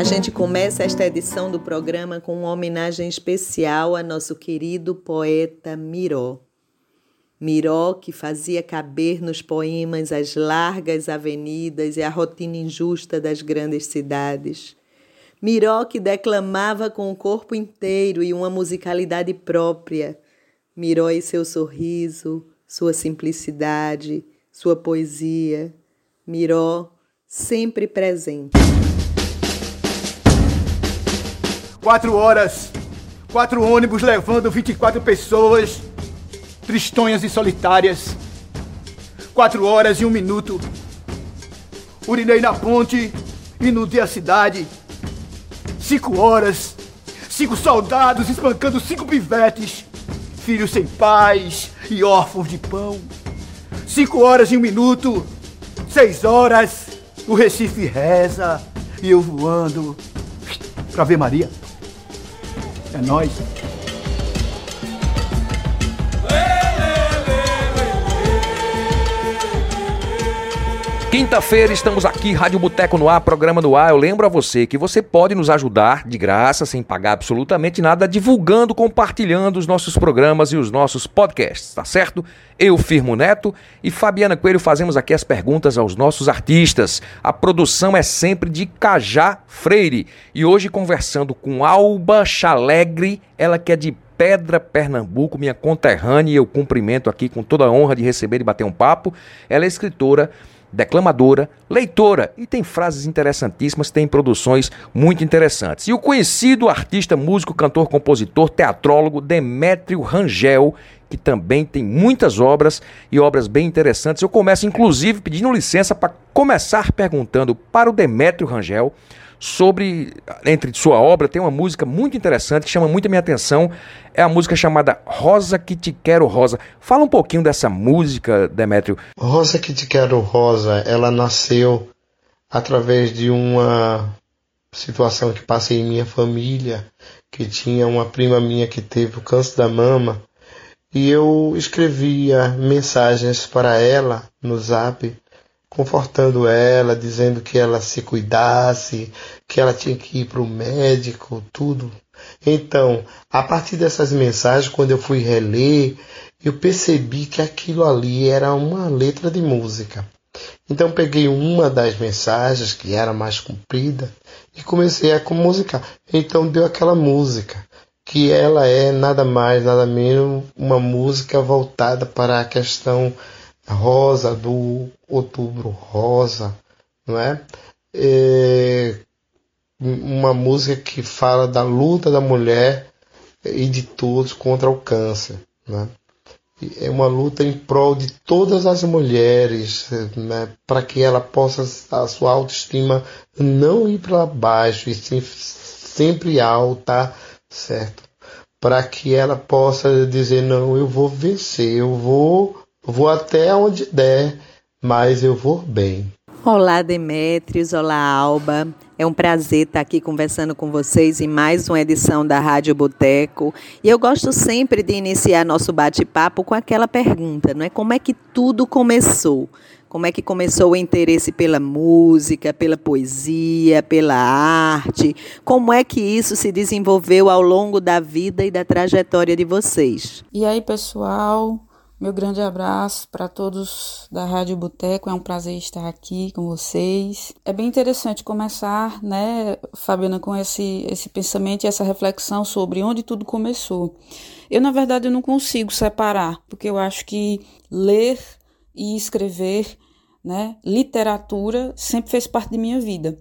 A gente começa esta edição do programa com uma homenagem especial a nosso querido poeta Miró. Miró, que fazia caber nos poemas as largas avenidas e a rotina injusta das grandes cidades. Miró, que declamava com o corpo inteiro e uma musicalidade própria. Miró e seu sorriso, sua simplicidade, sua poesia. Miró, sempre presente. Quatro horas, quatro ônibus levando 24 pessoas, tristonhas e solitárias. Quatro horas e um minuto. Urinei na ponte, inundei a cidade. Cinco horas, cinco soldados espancando cinco pivetes, filhos sem pais e órfãos de pão. Cinco horas e um minuto, seis horas, o Recife reza e eu voando pra ver Maria. É Quinta-feira estamos aqui, Rádio Boteco no ar, programa no ar. Eu lembro a você que você pode nos ajudar de graça, sem pagar absolutamente nada, divulgando, compartilhando os nossos programas e os nossos podcasts, tá certo? Eu, Firmo Neto e Fabiana Coelho fazemos aqui as perguntas aos nossos artistas. A produção é sempre de Cajá Freire. E hoje conversando com Alba Chalegre, ela que é de Pedra, Pernambuco, minha conterrânea, e eu cumprimento aqui com toda a honra de receber e bater um papo. Ela é escritora, declamadora, leitora e tem frases interessantíssimas, tem produções muito interessantes. E o conhecido artista, músico, cantor, compositor, teatrólogo Demétrio Rangel, que também tem muitas obras e obras bem interessantes. Eu começo inclusive pedindo licença para começar perguntando para o Demétrio Rangel sobre, entre sua obra, tem uma música muito interessante que chama muito a minha atenção. É a música chamada Rosa que te quero rosa. Fala um pouquinho dessa música, Demétrio. Rosa que te quero rosa, ela nasceu através de uma situação que passei em minha família, que tinha uma prima minha que teve o câncer da mama, e eu escrevia mensagens para ela no Zap confortando ela, dizendo que ela se cuidasse, que ela tinha que ir para o médico, tudo. Então, a partir dessas mensagens, quando eu fui reler, eu percebi que aquilo ali era uma letra de música. Então peguei uma das mensagens que era mais comprida e comecei a musicar. Então deu aquela música que ela é nada mais, nada menos uma música voltada para a questão rosa, do outubro rosa, não é? é? Uma música que fala da luta da mulher e de todos contra o câncer, né? É uma luta em prol de todas as mulheres, né? para que ela possa, a sua autoestima não ir para baixo e sim, sempre alta, certo? Para que ela possa dizer: não, eu vou vencer, eu vou Vou até onde der, mas eu vou bem. Olá, Demetrios. Olá, Alba. É um prazer estar aqui conversando com vocês em mais uma edição da Rádio Boteco. E eu gosto sempre de iniciar nosso bate-papo com aquela pergunta, não é? Como é que tudo começou? Como é que começou o interesse pela música, pela poesia, pela arte? Como é que isso se desenvolveu ao longo da vida e da trajetória de vocês? E aí, pessoal? Meu grande abraço para todos da Rádio Boteco. É um prazer estar aqui com vocês. É bem interessante começar, né, Fabiana, com esse, esse pensamento e essa reflexão sobre onde tudo começou. Eu, na verdade, não consigo separar, porque eu acho que ler e escrever, né, literatura, sempre fez parte de minha vida.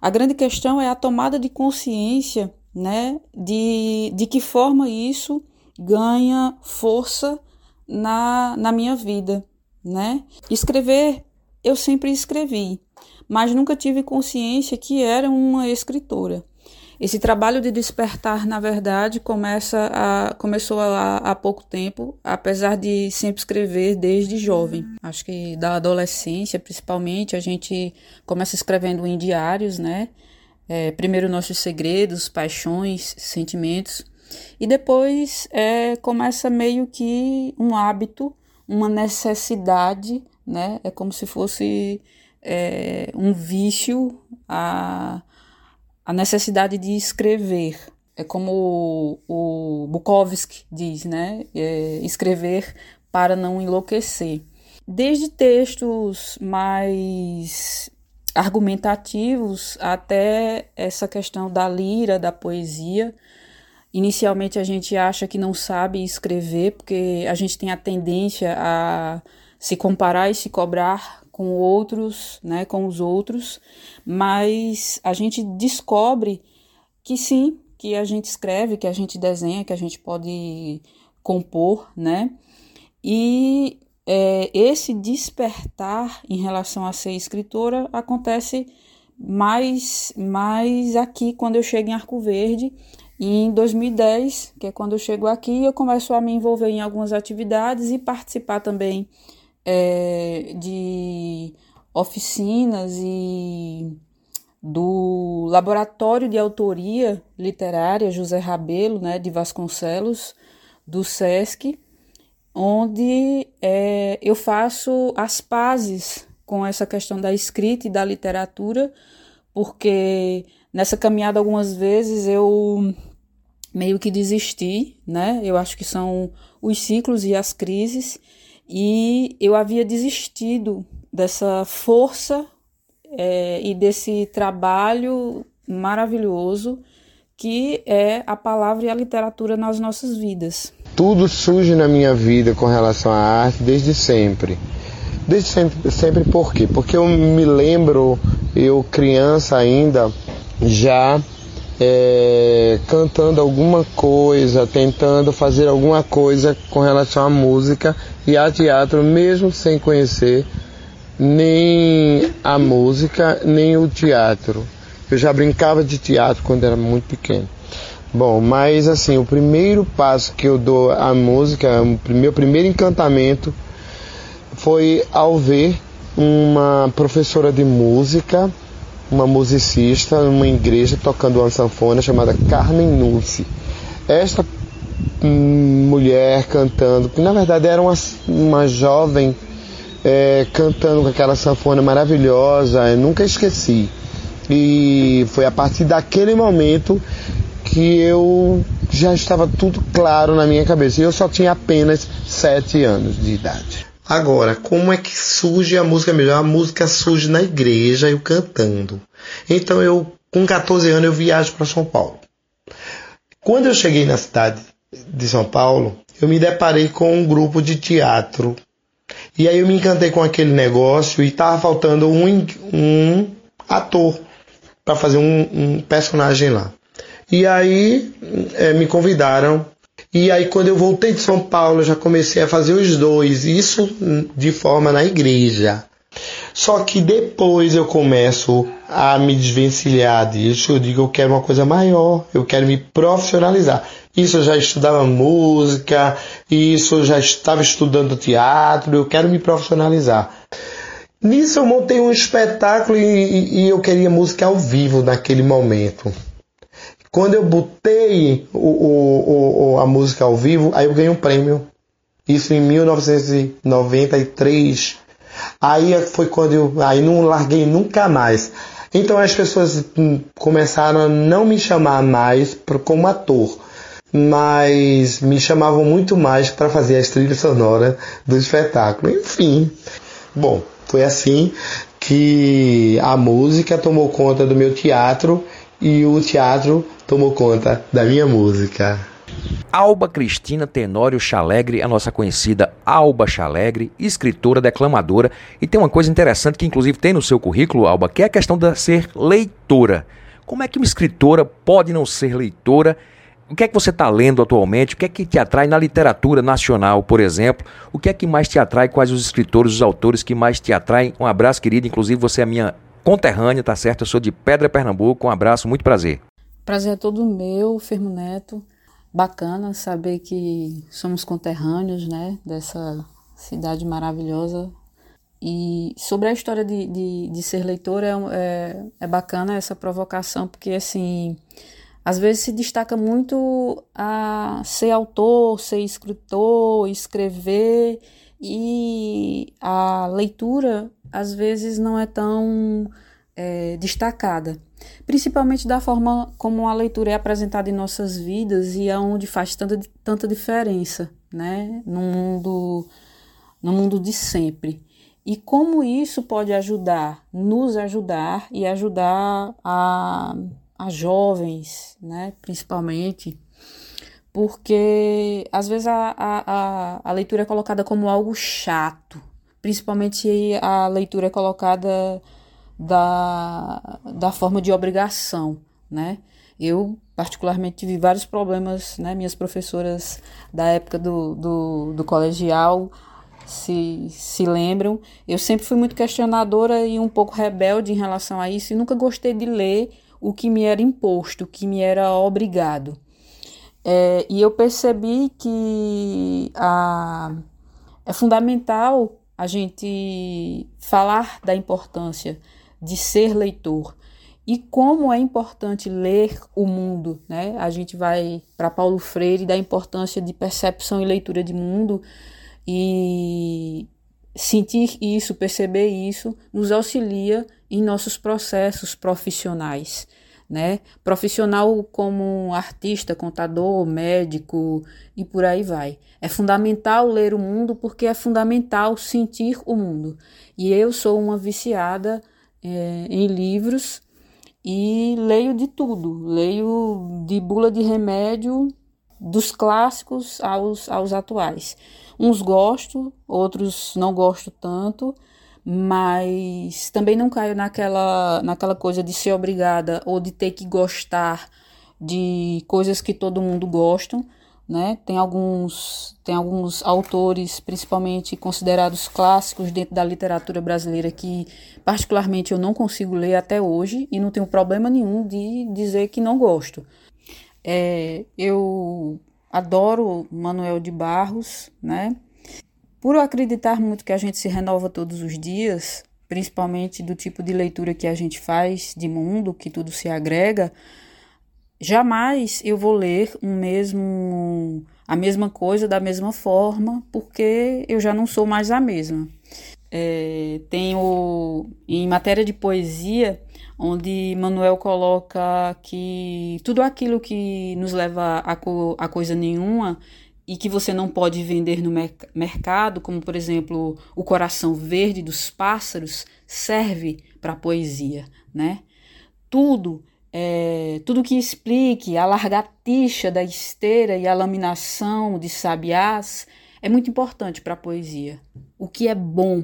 A grande questão é a tomada de consciência, né, de, de que forma isso ganha força na, na minha vida, né? Escrever, eu sempre escrevi, mas nunca tive consciência que era uma escritora. Esse trabalho de despertar, na verdade, começa a, começou há, pouco tempo, apesar de sempre escrever desde jovem. Acho que da adolescência, principalmente, a gente começa escrevendo em diários, né? É, primeiro nossos segredos, paixões, sentimentos, e depois é, começa meio que um hábito, uma necessidade, né? É como se fosse é, um vício a a necessidade de escrever. É como o, o Bukowski diz, né? É escrever para não enlouquecer. Desde textos mais argumentativos até essa questão da lira, da poesia. Inicialmente a gente acha que não sabe escrever, porque a gente tem a tendência a se comparar e se cobrar com outros, né, com os outros, mas a gente descobre que sim, que a gente escreve, que a gente desenha, que a gente pode compor, né? E é, esse despertar em relação a ser escritora acontece mais, mais aqui quando eu chego em Arco Verde. E em 2010, que é quando eu chego aqui, eu começo a me envolver em algumas atividades e participar também é, de oficinas e do Laboratório de Autoria Literária José Rabelo, né, de Vasconcelos, do SESC, onde é, eu faço as pazes com essa questão da escrita e da literatura, porque nessa caminhada algumas vezes eu meio que desisti, né? Eu acho que são os ciclos e as crises, e eu havia desistido dessa força é, e desse trabalho maravilhoso que é a palavra e a literatura nas nossas vidas. Tudo surge na minha vida com relação à arte desde sempre. Desde sempre, sempre por quê? Porque eu me lembro, eu criança ainda, já é, cantando alguma coisa, tentando fazer alguma coisa com relação à música e a teatro, mesmo sem conhecer nem a música, nem o teatro. Eu já brincava de teatro quando era muito pequeno. Bom, mas assim, o primeiro passo que eu dou à música, o meu primeiro encantamento foi ao ver uma professora de música uma musicista numa igreja tocando uma sanfona chamada Carmen Nunci. Esta mulher cantando, que na verdade era uma, uma jovem é, cantando com aquela sanfona maravilhosa, eu nunca esqueci. E foi a partir daquele momento que eu já estava tudo claro na minha cabeça. E eu só tinha apenas sete anos de idade. Agora, como é que surge a música melhor? A música surge na igreja, eu cantando. Então eu, com 14 anos, eu viajo para São Paulo. Quando eu cheguei na cidade de São Paulo, eu me deparei com um grupo de teatro. E aí eu me encantei com aquele negócio e estava faltando um, um ator para fazer um, um, personagem lá. E aí é, me convidaram e aí, quando eu voltei de São Paulo, eu já comecei a fazer os dois, isso de forma na igreja. Só que depois eu começo a me desvencilhar disso. Eu digo, eu quero uma coisa maior, eu quero me profissionalizar. Isso eu já estudava música, isso eu já estava estudando teatro, eu quero me profissionalizar. Nisso eu montei um espetáculo e, e eu queria música ao vivo naquele momento. Quando eu botei o, o, o, a música ao vivo, aí eu ganhei um prêmio. Isso em 1993. Aí foi quando eu aí não larguei nunca mais. Então as pessoas hum, começaram a não me chamar mais como ator, mas me chamavam muito mais para fazer a trilha sonora do espetáculo. Enfim, bom, foi assim que a música tomou conta do meu teatro e o teatro tomou conta da minha música. Alba Cristina Tenório Chalegre, a nossa conhecida Alba Chalegre, escritora, declamadora, e tem uma coisa interessante que inclusive tem no seu currículo, Alba, que é a questão de ser leitora. Como é que uma escritora pode não ser leitora? O que é que você está lendo atualmente? O que é que te atrai na literatura nacional, por exemplo? O que é que mais te atrai? Quais os escritores, os autores que mais te atraem? Um abraço, querido. Inclusive, você é minha conterrânea, tá certo? Eu sou de Pedra, Pernambuco. Um abraço, muito prazer. Prazer é todo meu, Firmo Neto. Bacana saber que somos conterrâneos, né, dessa cidade maravilhosa. E sobre a história de, de, de ser leitor, é, é, é bacana essa provocação, porque, assim, às vezes se destaca muito a ser autor, ser escritor, escrever, e a leitura, às vezes, não é tão é, destacada principalmente da forma como a leitura é apresentada em nossas vidas e aonde faz tanta, tanta diferença, né, no mundo, no mundo de sempre. E como isso pode ajudar, nos ajudar e ajudar a, a jovens, né, principalmente, porque às vezes a, a, a leitura é colocada como algo chato, principalmente a leitura é colocada da, da forma de obrigação, né? Eu, particularmente, tive vários problemas, né? Minhas professoras da época do, do, do colegial se, se lembram. Eu sempre fui muito questionadora e um pouco rebelde em relação a isso e nunca gostei de ler o que me era imposto, o que me era obrigado. É, e eu percebi que a, é fundamental a gente falar da importância de ser leitor. E como é importante ler o mundo, né? A gente vai para Paulo Freire da importância de percepção e leitura de mundo e sentir isso, perceber isso, nos auxilia em nossos processos profissionais, né? Profissional como artista, contador, médico e por aí vai. É fundamental ler o mundo porque é fundamental sentir o mundo. E eu sou uma viciada é, em livros e leio de tudo. Leio de bula de remédio, dos clássicos aos, aos atuais. Uns gosto, outros não gosto tanto, mas também não caio naquela, naquela coisa de ser obrigada ou de ter que gostar de coisas que todo mundo gosta né? Tem alguns, tem alguns autores, principalmente considerados clássicos dentro da literatura brasileira, que particularmente eu não consigo ler até hoje e não tenho problema nenhum de dizer que não gosto. É, eu adoro Manuel de Barros, né? Por acreditar muito que a gente se renova todos os dias, principalmente do tipo de leitura que a gente faz de mundo, que tudo se agrega, Jamais eu vou ler um mesmo a mesma coisa da mesma forma, porque eu já não sou mais a mesma. É, tenho em matéria de poesia, onde Manuel coloca que tudo aquilo que nos leva a, co a coisa nenhuma e que você não pode vender no merc mercado, como por exemplo o coração verde dos pássaros, serve para poesia, né? Tudo é, tudo que explique a largatixa da esteira e a laminação de sabiás é muito importante para a poesia. O que é bom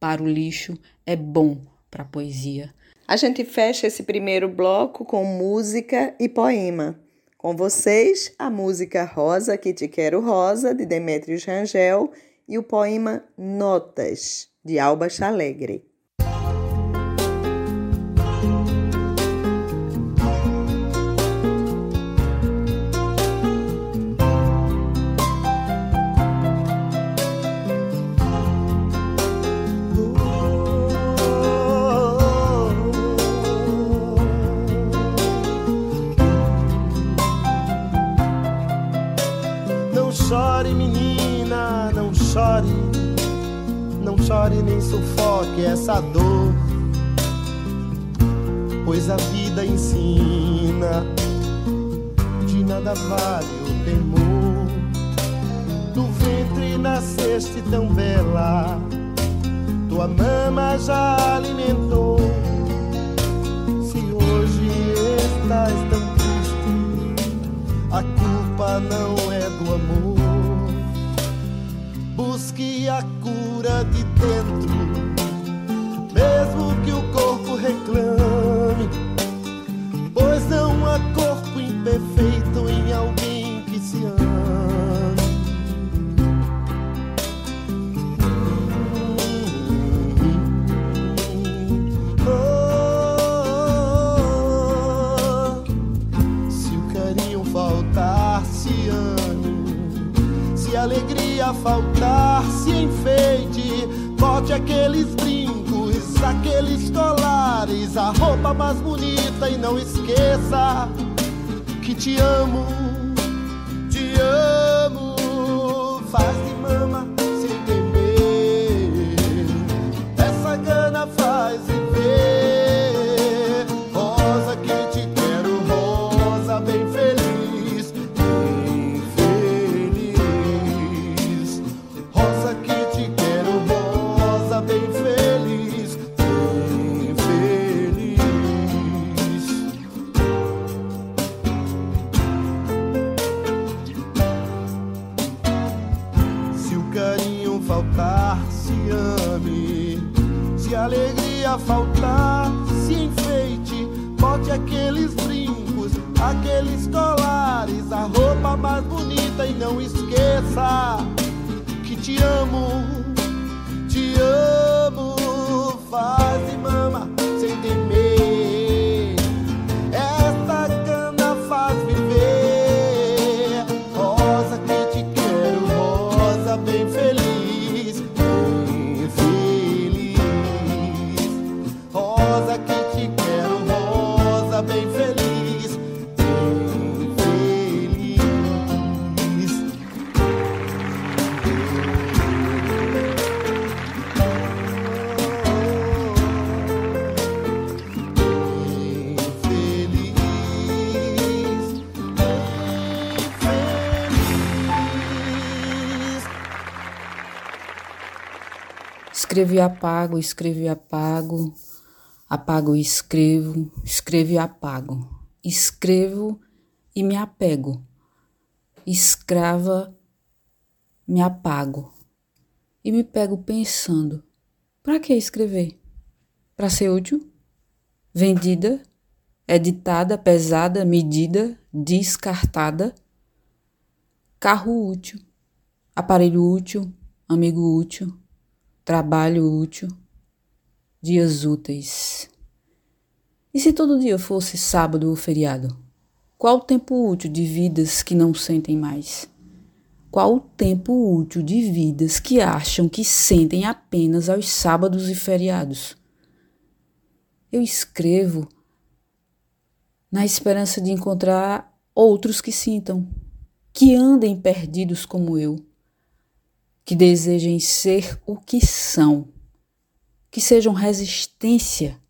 para o lixo é bom para a poesia. A gente fecha esse primeiro bloco com música e poema. Com vocês, a música Rosa que te quero rosa de Demetrios Rangel e o poema Notas de Alba Chalegre. Ensina, de nada vale o temor. Do ventre nasceste tão bela, tua mama já alimentou. Se hoje estás tão triste, a culpa não é do amor busque a cura de dentro, mesmo que o corpo reclame, Se alegria faltar, se enfeite, bote aqueles brincos, aqueles colares, a roupa mais bonita e não esqueça que te amo, te amo. Faz Escrevo e apago, escrevo e apago, apago e escrevo, escrevo e apago, escrevo e me apego, escrava, me apago e me pego pensando: para que escrever? Para ser útil? Vendida, editada, pesada, medida, descartada? Carro útil, aparelho útil, amigo útil, trabalho útil, dias úteis. E se todo dia fosse sábado ou feriado? Qual o tempo útil de vidas que não sentem mais? Qual o tempo útil de vidas que acham que sentem apenas aos sábados e feriados? Eu escrevo na esperança de encontrar outros que sintam, que andem perdidos como eu, que desejem ser o que são, que sejam resistência,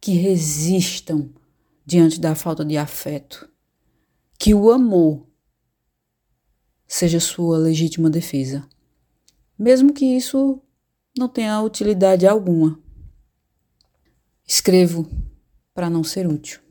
que resistam diante da falta de afeto, que o amor seja sua legítima defesa, mesmo que isso não tenha utilidade alguma. Escrevo para não ser útil.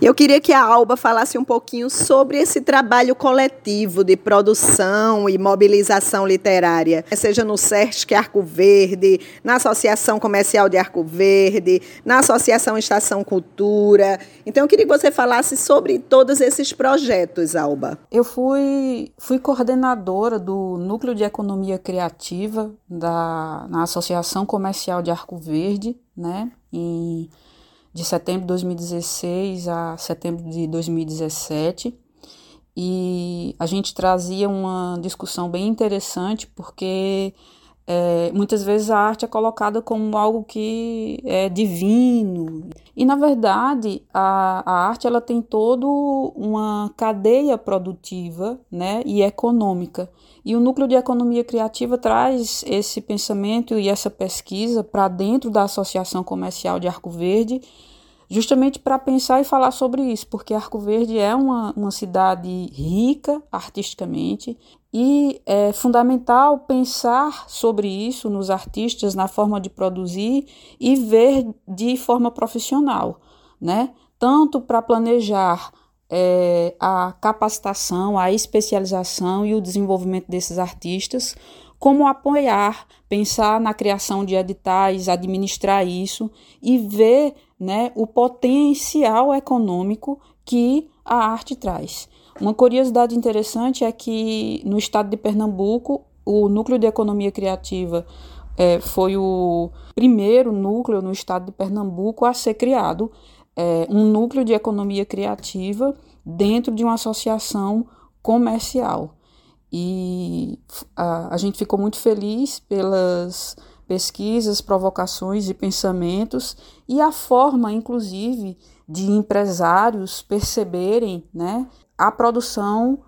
Eu queria que a Alba falasse um pouquinho sobre esse trabalho coletivo de produção e mobilização literária, seja no SESC Arco Verde, na Associação Comercial de Arco Verde, na Associação Estação Cultura. Então, eu queria que você falasse sobre todos esses projetos, Alba. Eu fui, fui coordenadora do Núcleo de Economia Criativa da, na Associação Comercial de Arco Verde, né, em de setembro de 2016 a setembro de 2017. E a gente trazia uma discussão bem interessante, porque é, muitas vezes a arte é colocada como algo que é divino. E, na verdade, a, a arte ela tem toda uma cadeia produtiva né, e econômica. E o Núcleo de Economia Criativa traz esse pensamento e essa pesquisa para dentro da Associação Comercial de Arco Verde, justamente para pensar e falar sobre isso, porque Arco Verde é uma, uma cidade rica artisticamente e é fundamental pensar sobre isso nos artistas, na forma de produzir e ver de forma profissional, né? Tanto para planejar é, a capacitação, a especialização e o desenvolvimento desses artistas, como apoiar, pensar na criação de editais, administrar isso e ver né, o potencial econômico que a arte traz. Uma curiosidade interessante é que no estado de Pernambuco, o Núcleo de Economia Criativa é, foi o primeiro núcleo no estado de Pernambuco a ser criado é, um núcleo de economia criativa dentro de uma associação comercial. e a, a gente ficou muito feliz pelas pesquisas, provocações e pensamentos e a forma, inclusive, de empresários perceberem né, a produção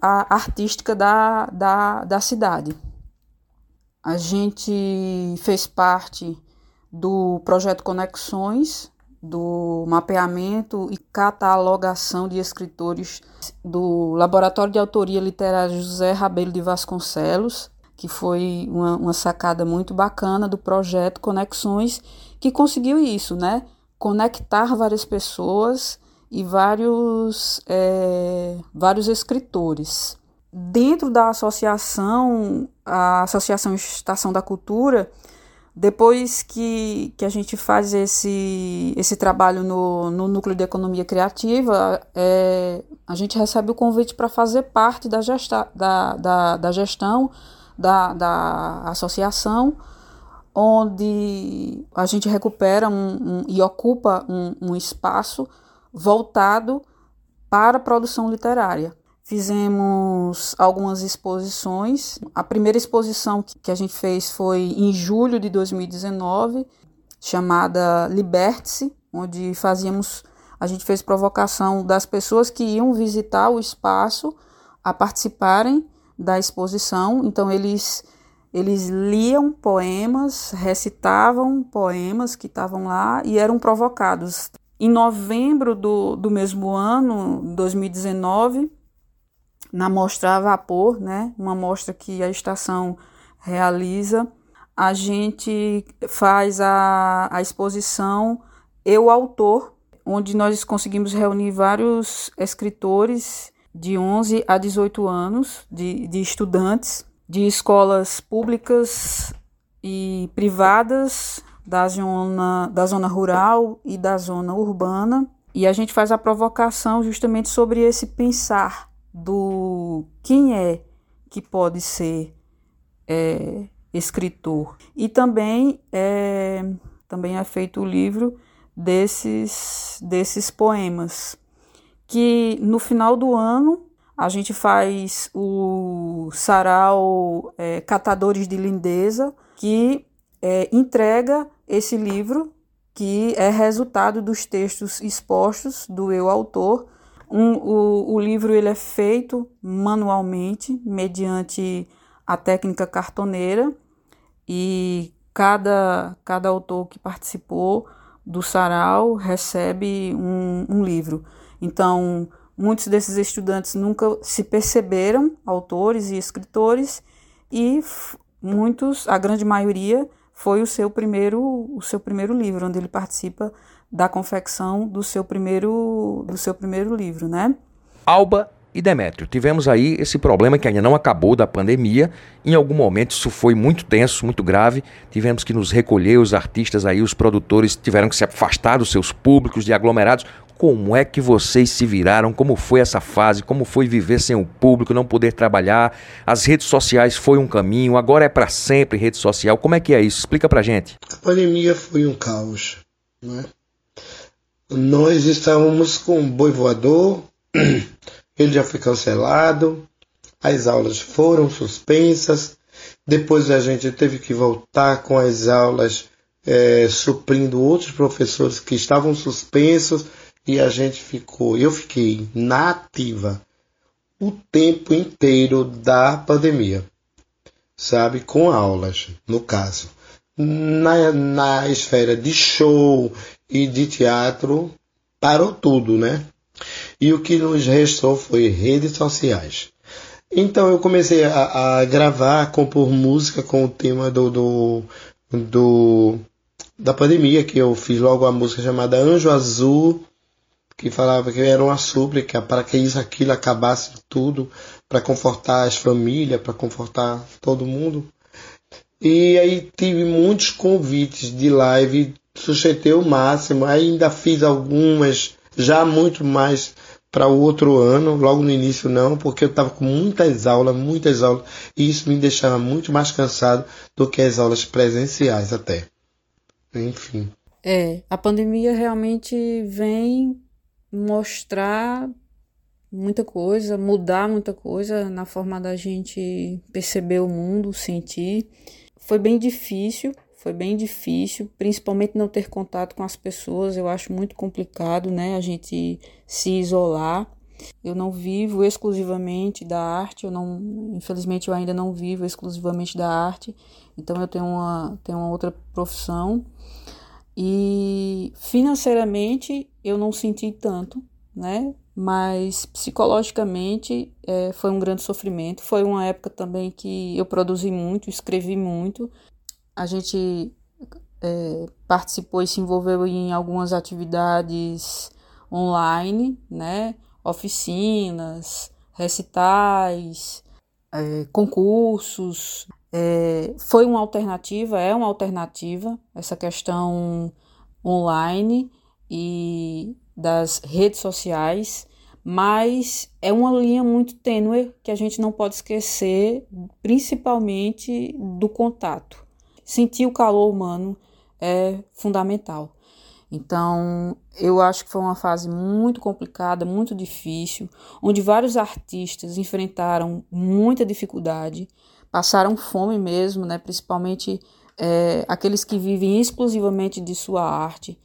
a, artística da, da, da cidade. A gente fez parte do projeto Conexões, do mapeamento e catalogação de escritores do Laboratório de Autoria Literária José Rabelo de Vasconcelos, que foi uma, uma sacada muito bacana do projeto Conexões, que conseguiu isso, né? Conectar várias pessoas e vários, é, vários escritores. Dentro da associação, a Associação Estação da Cultura, depois que, que a gente faz esse, esse trabalho no, no núcleo de economia criativa, é, a gente recebe o convite para fazer parte da, gesta, da, da, da gestão da, da associação, onde a gente recupera um, um, e ocupa um, um espaço voltado para a produção literária. Fizemos algumas exposições. A primeira exposição que a gente fez foi em julho de 2019, chamada Liberte-se, onde fazíamos, a gente fez provocação das pessoas que iam visitar o espaço a participarem da exposição. Então eles eles liam poemas, recitavam poemas que estavam lá e eram provocados. Em novembro do, do mesmo ano, 2019, na mostra a vapor, né, uma mostra que a estação realiza, a gente faz a, a exposição Eu Autor, onde nós conseguimos reunir vários escritores de 11 a 18 anos, de, de estudantes de escolas públicas e privadas da zona, da zona rural e da zona urbana. E a gente faz a provocação justamente sobre esse pensar do quem é que pode ser é, escritor. E também é, também é feito o livro desses, desses poemas, que no final do ano a gente faz o sarau é, Catadores de Lindeza, que é, entrega esse livro, que é resultado dos textos expostos do eu autor, um, o, o livro ele é feito manualmente, mediante a técnica cartoneira, e cada, cada autor que participou do sarau recebe um, um livro. Então, muitos desses estudantes nunca se perceberam autores e escritores, e muitos, a grande maioria, foi o seu primeiro, o seu primeiro livro, onde ele participa da confecção do seu primeiro, do seu primeiro livro, né? Alba e Demétrio, tivemos aí esse problema que ainda não acabou da pandemia. Em algum momento isso foi muito tenso, muito grave. Tivemos que nos recolher, os artistas aí, os produtores tiveram que se afastar dos seus públicos, de aglomerados. Como é que vocês se viraram? Como foi essa fase? Como foi viver sem o público, não poder trabalhar? As redes sociais foi um caminho, agora é para sempre rede social. Como é que é isso? Explica pra gente. A pandemia foi um caos, né? Nós estávamos com o boi voador, ele já foi cancelado, as aulas foram suspensas, depois a gente teve que voltar com as aulas é, suprindo outros professores que estavam suspensos e a gente ficou, eu fiquei na ativa o tempo inteiro da pandemia, sabe, com aulas, no caso. Na, na esfera de show, e de teatro parou tudo, né? E o que nos restou foi redes sociais. Então eu comecei a, a gravar, a compor música com o tema do, do, do, da pandemia, que eu fiz logo a música chamada Anjo Azul, que falava que era uma súplica para que isso, aquilo acabasse tudo, para confortar as famílias, para confortar todo mundo. E aí tive muitos convites de live sujeitei o máximo, ainda fiz algumas, já muito mais para o outro ano, logo no início não, porque eu estava com muitas aulas, muitas aulas, e isso me deixava muito mais cansado do que as aulas presenciais até. Enfim. É, a pandemia realmente vem mostrar muita coisa, mudar muita coisa na forma da gente perceber o mundo, sentir. Foi bem difícil, foi bem difícil, principalmente não ter contato com as pessoas, eu acho muito complicado, né? A gente se isolar. Eu não vivo exclusivamente da arte, eu não, infelizmente eu ainda não vivo exclusivamente da arte, então eu tenho uma, tenho uma outra profissão. E financeiramente eu não senti tanto, né? Mas psicologicamente é, foi um grande sofrimento. Foi uma época também que eu produzi muito, escrevi muito, a gente é, participou e se envolveu em algumas atividades online, né? Oficinas, recitais, é, concursos. É, foi uma alternativa, é uma alternativa essa questão online e das redes sociais, mas é uma linha muito tênue que a gente não pode esquecer, principalmente do contato sentir o calor humano é fundamental. Então, eu acho que foi uma fase muito complicada, muito difícil, onde vários artistas enfrentaram muita dificuldade, passaram fome mesmo, né? principalmente é, aqueles que vivem exclusivamente de sua arte.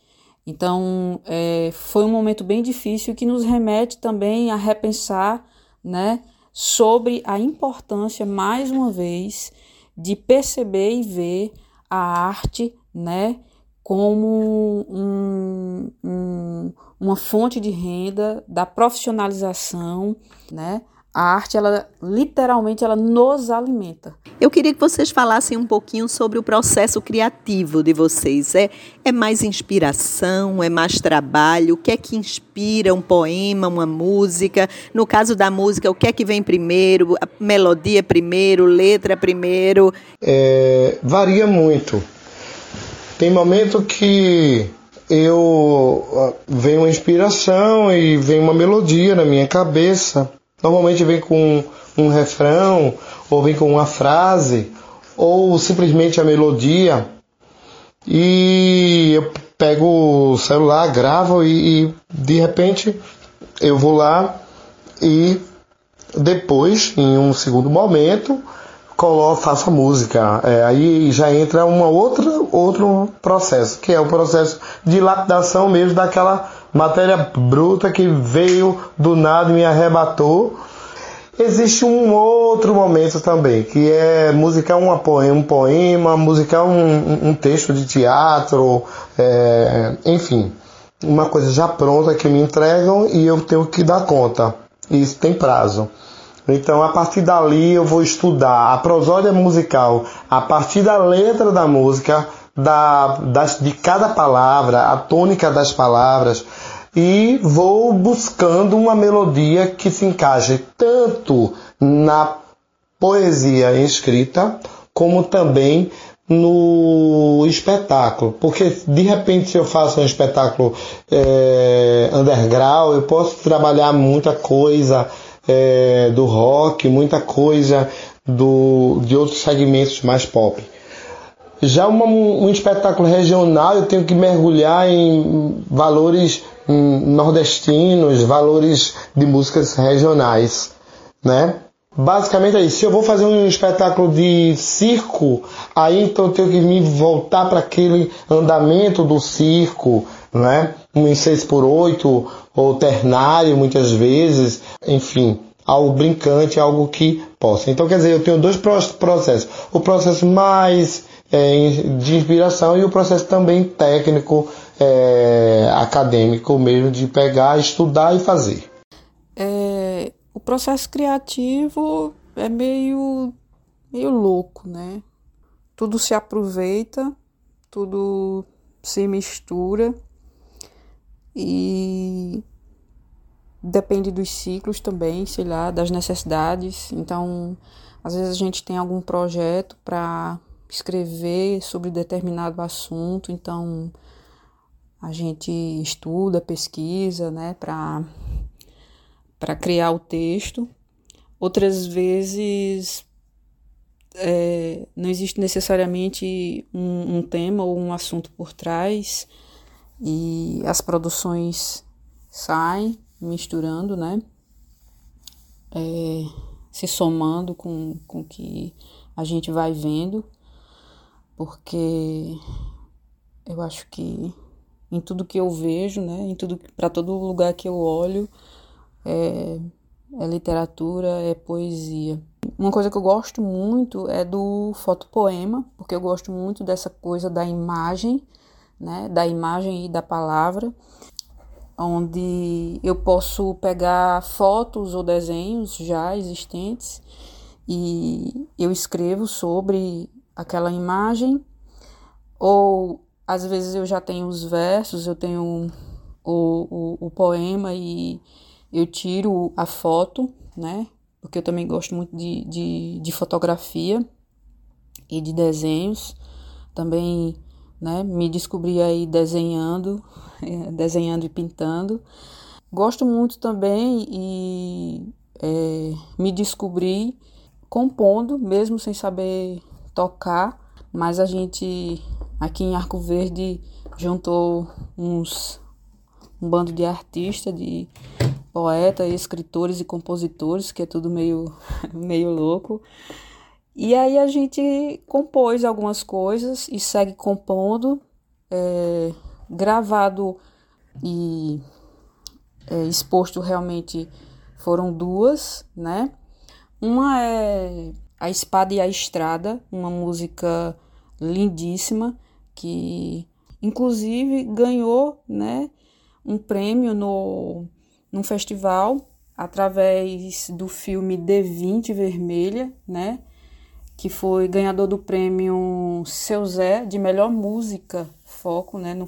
Então, é, foi um momento bem difícil que nos remete também a repensar né, sobre a importância, mais uma vez, de perceber e ver a arte, né, como um, um, uma fonte de renda da profissionalização, né? A arte, ela literalmente, ela nos alimenta. Eu queria que vocês falassem um pouquinho sobre o processo criativo de vocês. É, é mais inspiração, é mais trabalho? O que é que inspira um poema, uma música? No caso da música, o que é que vem primeiro? A melodia primeiro, letra primeiro? É, varia muito. Tem momento que eu vem uma inspiração e vem uma melodia na minha cabeça Normalmente vem com um refrão, ou vem com uma frase, ou simplesmente a melodia. E eu pego o celular, gravo e, e de repente eu vou lá e depois, em um segundo momento, coloco, faço a música. É, aí já entra uma outra, outro processo, que é o processo de lapidação mesmo daquela matéria bruta que veio do nada e me arrebatou. Existe um outro momento também, que é musicar uma poema, um poema, musicar um, um texto de teatro, é, enfim, uma coisa já pronta que me entregam e eu tenho que dar conta. Isso tem prazo. Então, a partir dali, eu vou estudar a prosódia musical, a partir da letra da música, da, das, de cada palavra, a tônica das palavras, e vou buscando uma melodia que se encaixe tanto na poesia escrita, como também no espetáculo. Porque de repente, se eu faço um espetáculo é, underground, eu posso trabalhar muita coisa é, do rock, muita coisa do, de outros segmentos mais pop. Já uma, um espetáculo regional, eu tenho que mergulhar em valores nordestinos, valores de músicas regionais, né? Basicamente é isso. Se eu vou fazer um espetáculo de circo, aí então eu tenho que me voltar para aquele andamento do circo, né? Um 6 por 8 ou ternário muitas vezes, enfim, algo brincante, algo que possa. Então quer dizer, eu tenho dois processos. O processo mais de inspiração e o processo também técnico é, acadêmico mesmo de pegar, estudar e fazer. É, o processo criativo é meio, meio louco, né? Tudo se aproveita, tudo se mistura e depende dos ciclos também, sei lá, das necessidades. Então, às vezes a gente tem algum projeto para escrever sobre determinado assunto, então a gente estuda, pesquisa, né, para para criar o texto. Outras vezes é, não existe necessariamente um, um, tema ou um assunto por trás e as produções saem misturando, né? é, se somando com o que a gente vai vendo, porque eu acho que em tudo que eu vejo, né, em tudo para todo lugar que eu olho, é, é literatura, é poesia. Uma coisa que eu gosto muito é do fotopoema, porque eu gosto muito dessa coisa da imagem, né, da imagem e da palavra, onde eu posso pegar fotos ou desenhos já existentes e eu escrevo sobre aquela imagem, ou às vezes eu já tenho os versos, eu tenho o, o, o poema e eu tiro a foto, né? Porque eu também gosto muito de, de, de fotografia e de desenhos. Também né, me descobri aí desenhando, desenhando e pintando. Gosto muito também e é, me descobri compondo, mesmo sem saber tocar, mas a gente aqui em Arco Verde juntou uns um bando de artistas, de poetas, escritores e compositores, que é tudo meio, meio louco. E aí a gente compôs algumas coisas e segue compondo, é, gravado e é, exposto realmente foram duas, né? Uma é A Espada e a Estrada, uma música lindíssima que inclusive ganhou, né, um prêmio no num festival através do filme D20 Vermelha, né? Que foi ganhador do prêmio Seu Zé de melhor música foco, né? No,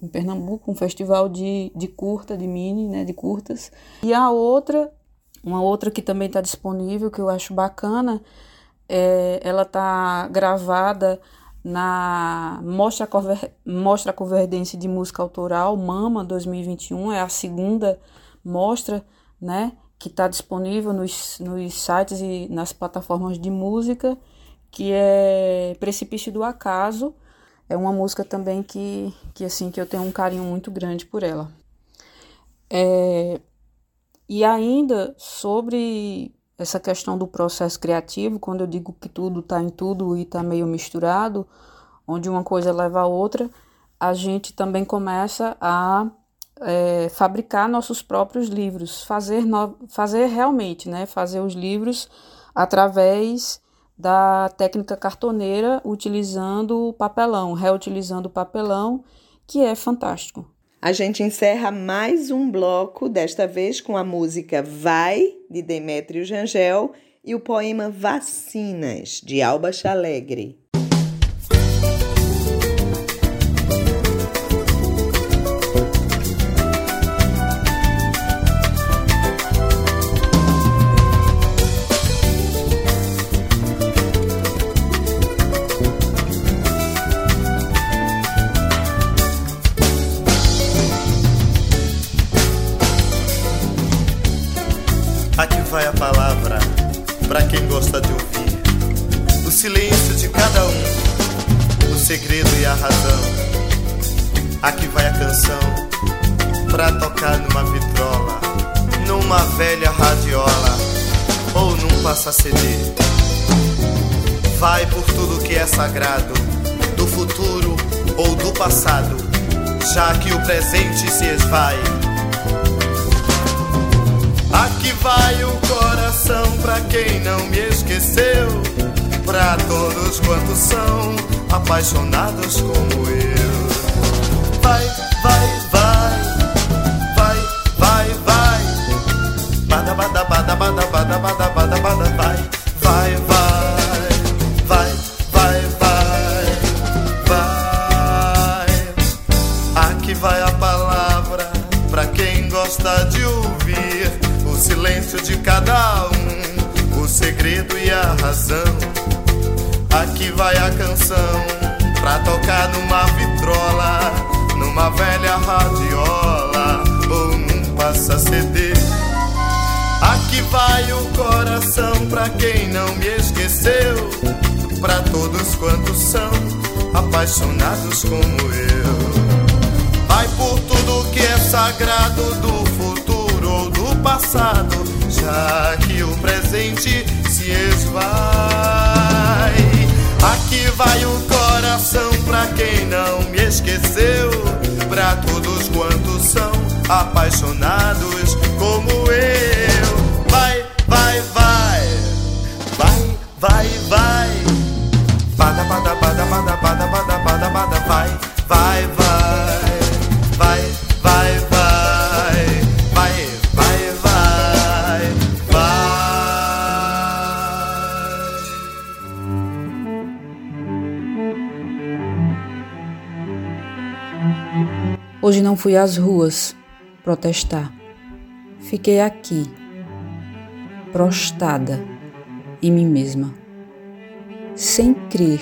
em Pernambuco, um festival de, de curta, de mini, né? De curtas. E a outra, uma outra que também está disponível, que eu acho bacana, é, ela tá gravada na Mostra, Conver... Mostra Converdense de Música Autoral, MAMA 2021, é a segunda mostra, né, que está disponível nos, nos sites e nas plataformas de música, que é Precipício do Acaso, é uma música também que, que assim que eu tenho um carinho muito grande por ela. É, e ainda sobre essa questão do processo criativo, quando eu digo que tudo está em tudo e está meio misturado, onde uma coisa leva a outra, a gente também começa a é, fabricar nossos próprios livros, fazer, no, fazer realmente, né, fazer os livros através da técnica cartoneira, utilizando papelão, reutilizando papelão, que é fantástico. A gente encerra mais um bloco, desta vez com a música Vai, de Demétrio Jangel, e o poema Vacinas, de Alba Chalegre. Aqui vai a canção pra tocar numa vitrola, numa velha radiola ou num passa-CD. Vai por tudo que é sagrado, do futuro ou do passado, já que o presente se esvai. Aqui vai o coração pra quem não me esqueceu, pra todos quantos são apaixonados como eu Vai o coração pra quem não me esqueceu, pra todos quantos são apaixonados como eu. Vai por tudo que é sagrado do futuro ou do passado, já que o presente se esvai. Aqui vai o coração pra quem não me esqueceu, pra todos quantos são apaixonados como vai, vai, vai, vai, vai, vai, vai, vai, vai. Hoje não fui às ruas protestar. Fiquei aqui, prostrada em mim mesma, sem crer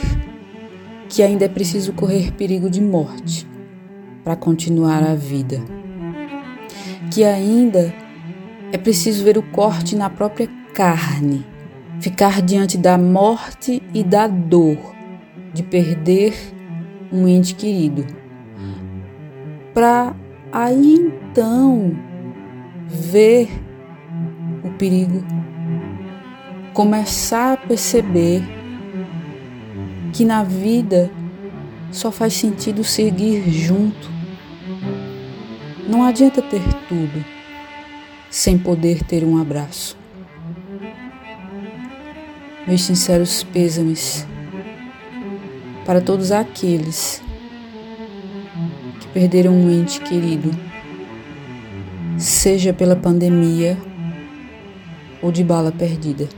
que ainda é preciso correr perigo de morte para continuar a vida. Que ainda é preciso ver o corte na própria carne, ficar diante da morte e da dor de perder um ente querido para aí então ver o perigo, começar a perceber que na vida só faz sentido seguir junto. Não adianta ter tudo sem poder ter um abraço. Meus sinceros pêsames para todos aqueles que perderam um ente querido, seja pela pandemia ou de bala perdida.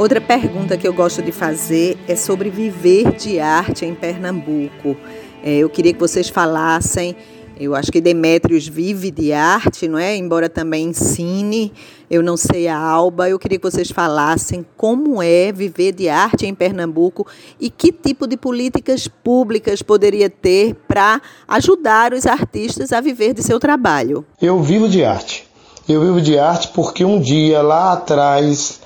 Outra pergunta que eu gosto de fazer é sobre viver de arte em Pernambuco. É, eu queria que vocês falassem. Eu acho que Demétrios vive de arte, não é? Embora também ensine. Eu não sei a Alba. Eu queria que vocês falassem como é viver de arte em Pernambuco e que tipo de políticas públicas poderia ter para ajudar os artistas a viver de seu trabalho. Eu vivo de arte. Eu vivo de arte porque um dia lá atrás,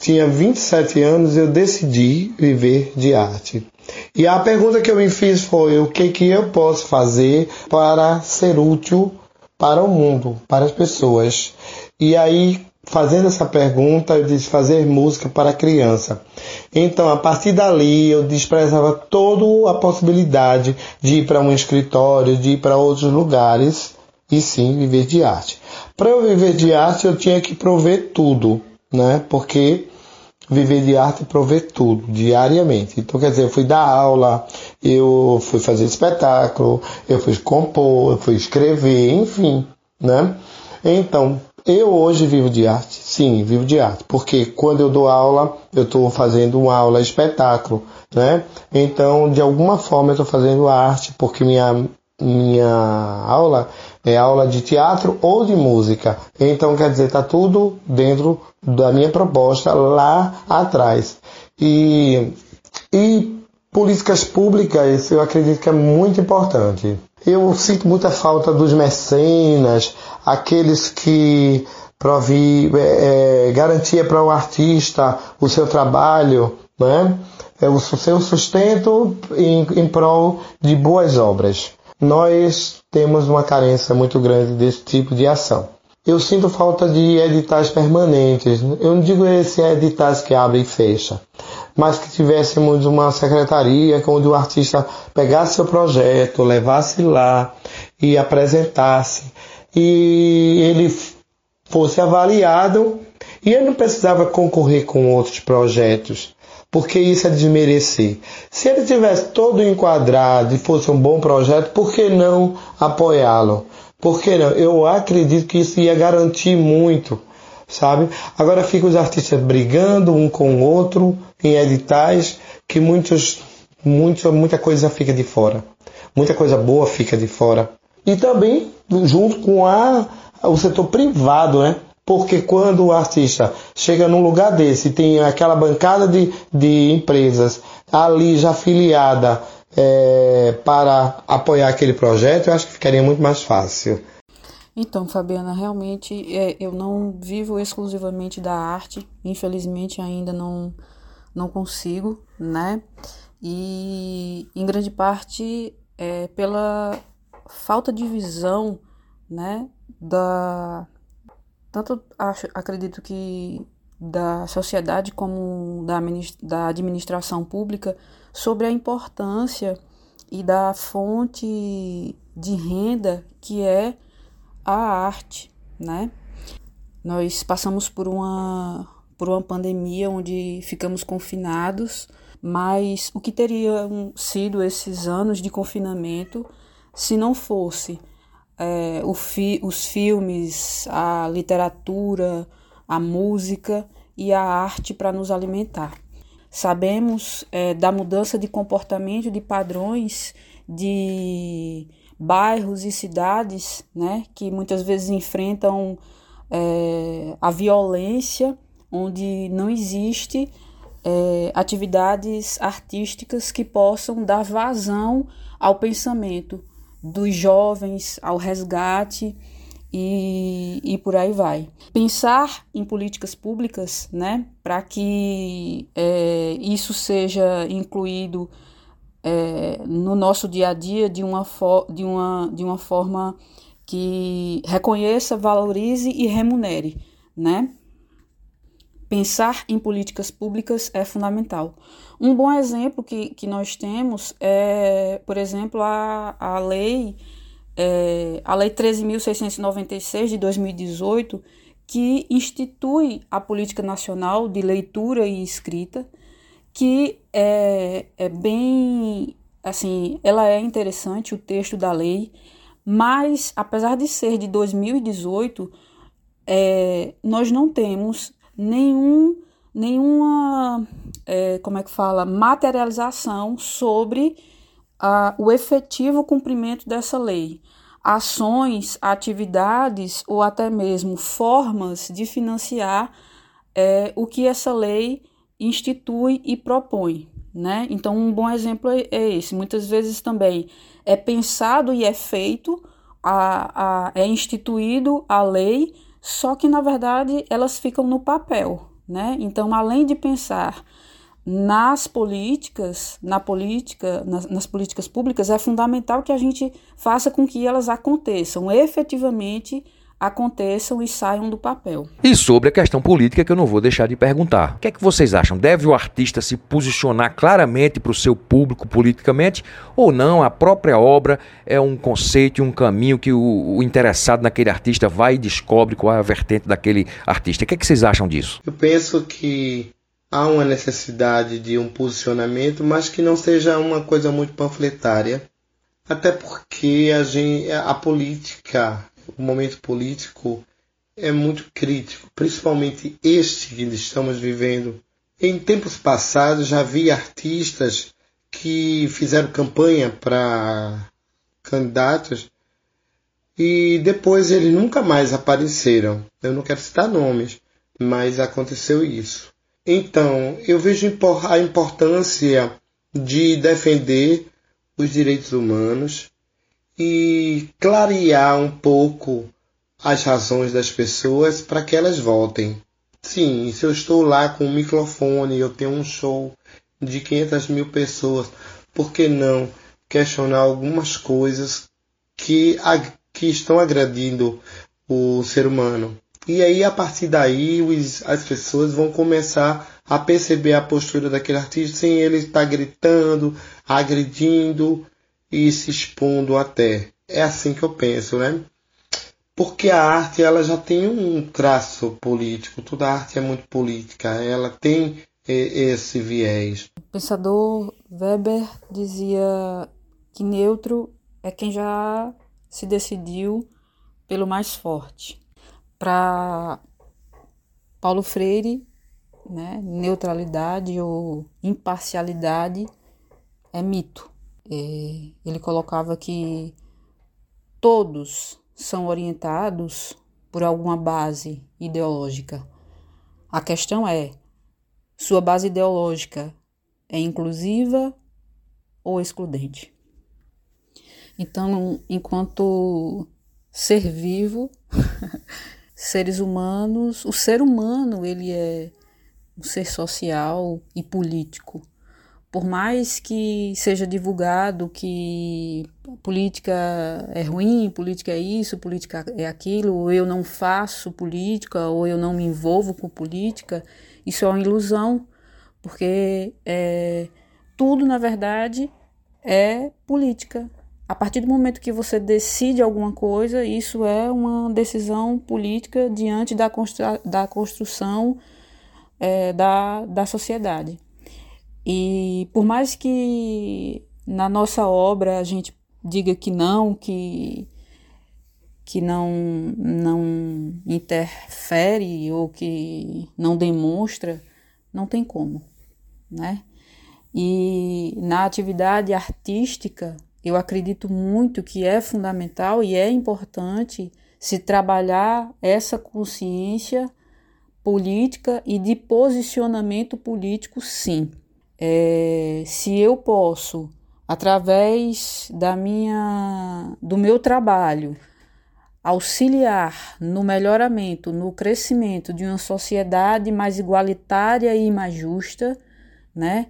tinha 27 anos, eu decidi viver de arte. E a pergunta que eu me fiz foi: o que, que eu posso fazer para ser útil para o mundo, para as pessoas? E aí, fazendo essa pergunta, eu disse fazer música para criança. Então, a partir dali, eu desprezava toda a possibilidade de ir para um escritório, de ir para outros lugares e sim viver de arte. Para eu viver de arte, eu tinha que prover tudo, né? Porque viver de arte é prover tudo, diariamente. Então, quer dizer, eu fui dar aula, eu fui fazer espetáculo, eu fui compor, eu fui escrever, enfim, né? Então, eu hoje vivo de arte, sim, vivo de arte, porque quando eu dou aula, eu estou fazendo uma aula espetáculo, né? Então, de alguma forma, eu estou fazendo arte, porque minha, minha aula é aula de teatro ou de música. Então, quer dizer, está tudo dentro da minha proposta lá atrás. E, e políticas públicas, eu acredito que é muito importante. Eu sinto muita falta dos mecenas, aqueles que provi é, é, garantia para o artista o seu trabalho, né? É o seu sustento em, em prol de boas obras. Nós temos uma carência muito grande desse tipo de ação. Eu sinto falta de editais permanentes. Eu não digo esse editais que abre e fecha, mas que tivéssemos uma secretaria onde o artista pegasse seu projeto, levasse lá e apresentasse e ele fosse avaliado e ele não precisava concorrer com outros projetos porque isso é desmerecer. Se ele tivesse todo enquadrado e fosse um bom projeto, por que não apoiá-lo? Por que não? Eu acredito que isso ia garantir muito, sabe? Agora fica os artistas brigando um com o outro em editais que muitos, muitos, muita coisa fica de fora. Muita coisa boa fica de fora. E também junto com a, o setor privado, né? Porque quando o artista chega num lugar desse tem aquela bancada de, de empresas ali já afiliada é, para apoiar aquele projeto, eu acho que ficaria muito mais fácil. Então, Fabiana, realmente é, eu não vivo exclusivamente da arte, infelizmente ainda não, não consigo, né? E em grande parte é pela falta de visão, né, da tanto acho, acredito que da sociedade como da, da administração pública sobre a importância e da fonte de renda que é a arte, né? Nós passamos por uma por uma pandemia onde ficamos confinados, mas o que teriam sido esses anos de confinamento se não fosse é, fi, os filmes, a literatura, a música e a arte para nos alimentar. Sabemos é, da mudança de comportamento, de padrões, de bairros e cidades né, que muitas vezes enfrentam é, a violência, onde não existe é, atividades artísticas que possam dar vazão ao pensamento dos jovens, ao resgate e, e por aí vai. Pensar em políticas públicas, né, para que é, isso seja incluído é, no nosso dia a dia de uma, de uma, de uma forma que reconheça, valorize e remunere, né? Pensar em políticas públicas é fundamental. Um bom exemplo que, que nós temos é, por exemplo, a, a lei é, a Lei 13.696 de 2018, que institui a Política Nacional de Leitura e Escrita, que é, é bem, assim, ela é interessante, o texto da lei, mas apesar de ser de 2018, é, nós não temos nenhum, nenhuma, é, como é que fala, materialização sobre o efetivo cumprimento dessa lei ações, atividades ou até mesmo formas de financiar é, o que essa lei institui e propõe. Né? Então, um bom exemplo é, é esse. Muitas vezes também é pensado e é feito, a, a, é instituído a lei, só que na verdade elas ficam no papel. Né? Então, além de pensar nas políticas, na política, nas, nas, políticas públicas, é fundamental que a gente faça com que elas aconteçam, efetivamente aconteçam e saiam do papel. E sobre a questão política que eu não vou deixar de perguntar. O que é que vocês acham? Deve o artista se posicionar claramente para o seu público politicamente ou não? A própria obra é um conceito e um caminho que o, o interessado naquele artista vai e descobre qual é a vertente daquele artista. O que é que vocês acham disso? Eu penso que há uma necessidade de um posicionamento, mas que não seja uma coisa muito panfletária, até porque a, gente, a política, o momento político é muito crítico, principalmente este que estamos vivendo. Em tempos passados já vi artistas que fizeram campanha para candidatos e depois eles nunca mais apareceram. Eu não quero citar nomes, mas aconteceu isso. Então, eu vejo a importância de defender os direitos humanos e clarear um pouco as razões das pessoas para que elas voltem. Sim, se eu estou lá com um microfone, eu tenho um show de 500 mil pessoas, por que não questionar algumas coisas que, que estão agredindo o ser humano? E aí, a partir daí, os, as pessoas vão começar a perceber a postura daquele artista sem ele estar gritando, agredindo e se expondo até. É assim que eu penso, né? Porque a arte ela já tem um traço político, toda arte é muito política, ela tem esse viés. O pensador Weber dizia que neutro é quem já se decidiu pelo mais forte para Paulo Freire, né, neutralidade ou imparcialidade é mito. É, ele colocava que todos são orientados por alguma base ideológica. A questão é: sua base ideológica é inclusiva ou excludente? Então, enquanto ser vivo, seres humanos, o ser humano ele é um ser social e político. Por mais que seja divulgado que política é ruim, política é isso, política é aquilo, ou eu não faço política, ou eu não me envolvo com política, isso é uma ilusão, porque é, tudo, na verdade, é política. A partir do momento que você decide alguma coisa, isso é uma decisão política diante da, constru da construção é, da, da sociedade. E por mais que na nossa obra a gente diga que não, que, que não, não interfere ou que não demonstra, não tem como, né? E na atividade artística, eu acredito muito que é fundamental e é importante se trabalhar essa consciência política e de posicionamento político, sim é, se eu posso, através da minha, do meu trabalho, auxiliar no melhoramento, no crescimento de uma sociedade mais igualitária e mais justa, né?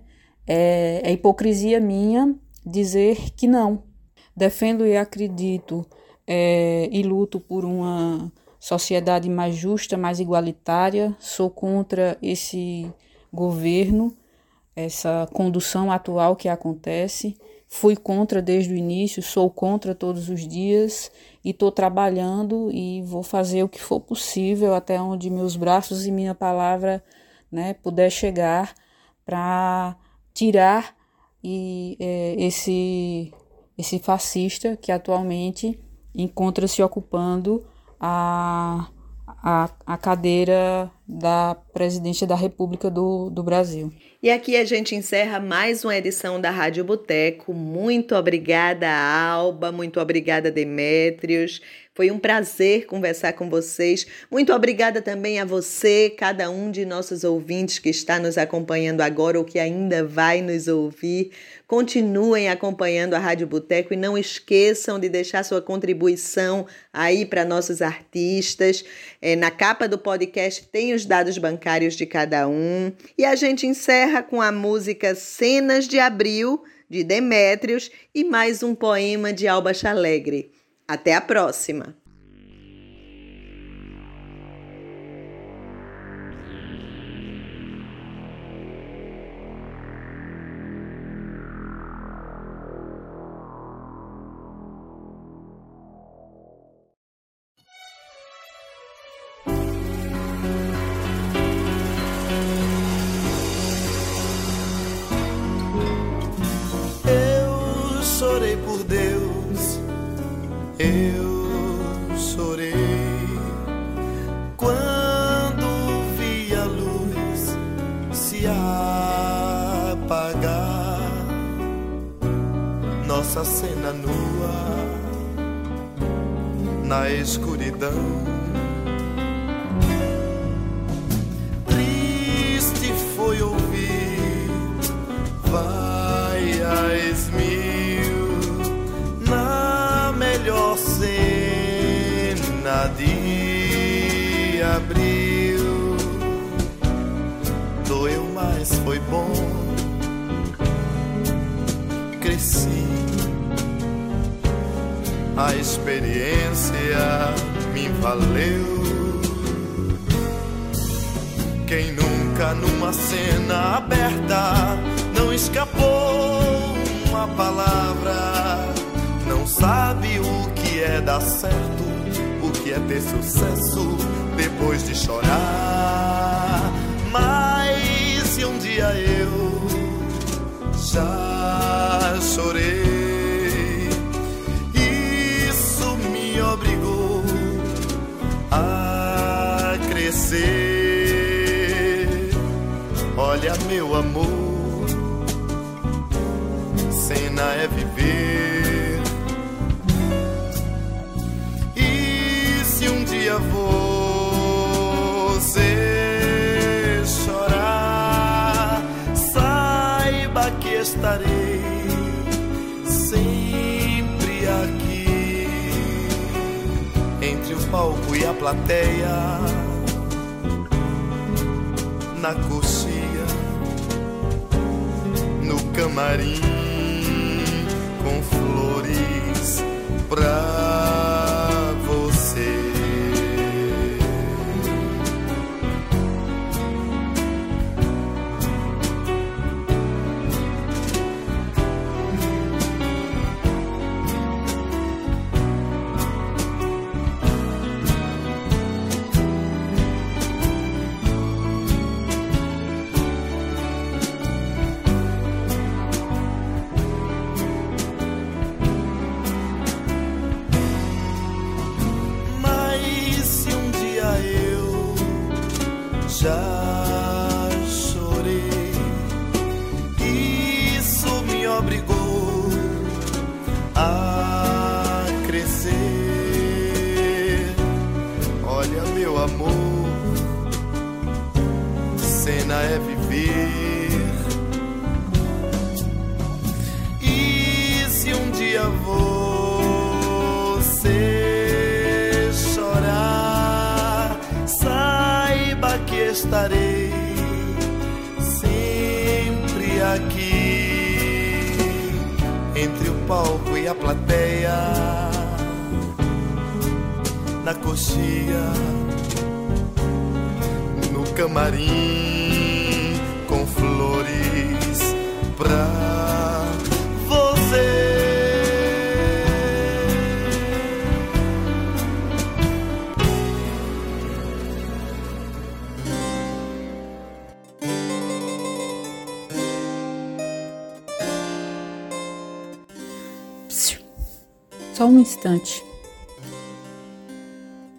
É, é hipocrisia minha dizer que não. Defendo e acredito é, e luto por uma sociedade mais justa, mais igualitária. Sou contra esse governo essa condução atual que acontece. Fui contra desde o início, sou contra todos os dias e estou trabalhando e vou fazer o que for possível até onde meus braços e minha palavra né, puder chegar para tirar e, é, esse, esse fascista que atualmente encontra-se ocupando a, a, a cadeira da presidente da República do, do Brasil. E aqui a gente encerra mais uma edição da Rádio Boteco. Muito obrigada, Alba, muito obrigada, Demétrios. Foi um prazer conversar com vocês. Muito obrigada também a você, cada um de nossos ouvintes que está nos acompanhando agora ou que ainda vai nos ouvir. Continuem acompanhando a Rádio Boteco e não esqueçam de deixar sua contribuição aí para nossos artistas. É, na capa do podcast tem os dados bancários de cada um. E a gente encerra com a música Cenas de Abril, de Demétrios, e mais um poema de Alba Chalegre. Até a próxima! vai mil na melhor cena de abril. Doeu, mas foi bom. Cresci. A experiência me valeu. Quem nunca numa cena aberta não escapou uma palavra. Não sabe o que é dar certo, o que é ter sucesso depois de chorar. Mas se um dia eu já chorei. é viver. E se um dia você chorar, saiba que estarei sempre aqui entre o palco e a plateia na coxia, no camarim. Pra Só um instante.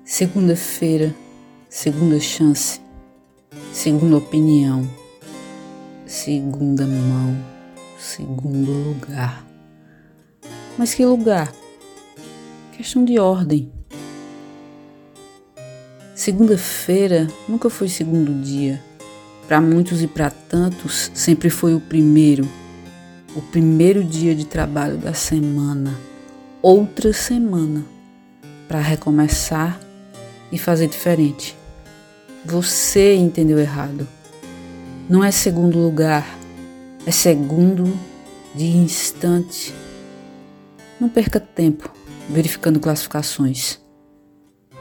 Segunda-feira, segunda chance, segunda opinião, segunda mão, segundo lugar. Mas que lugar? Questão de ordem. Segunda-feira nunca foi segundo dia. Para muitos e para tantos, sempre foi o primeiro o primeiro dia de trabalho da semana, outra semana, para recomeçar e fazer diferente. Você entendeu errado. Não é segundo lugar, é segundo de instante. Não perca tempo verificando classificações.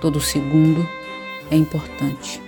Todo segundo é importante.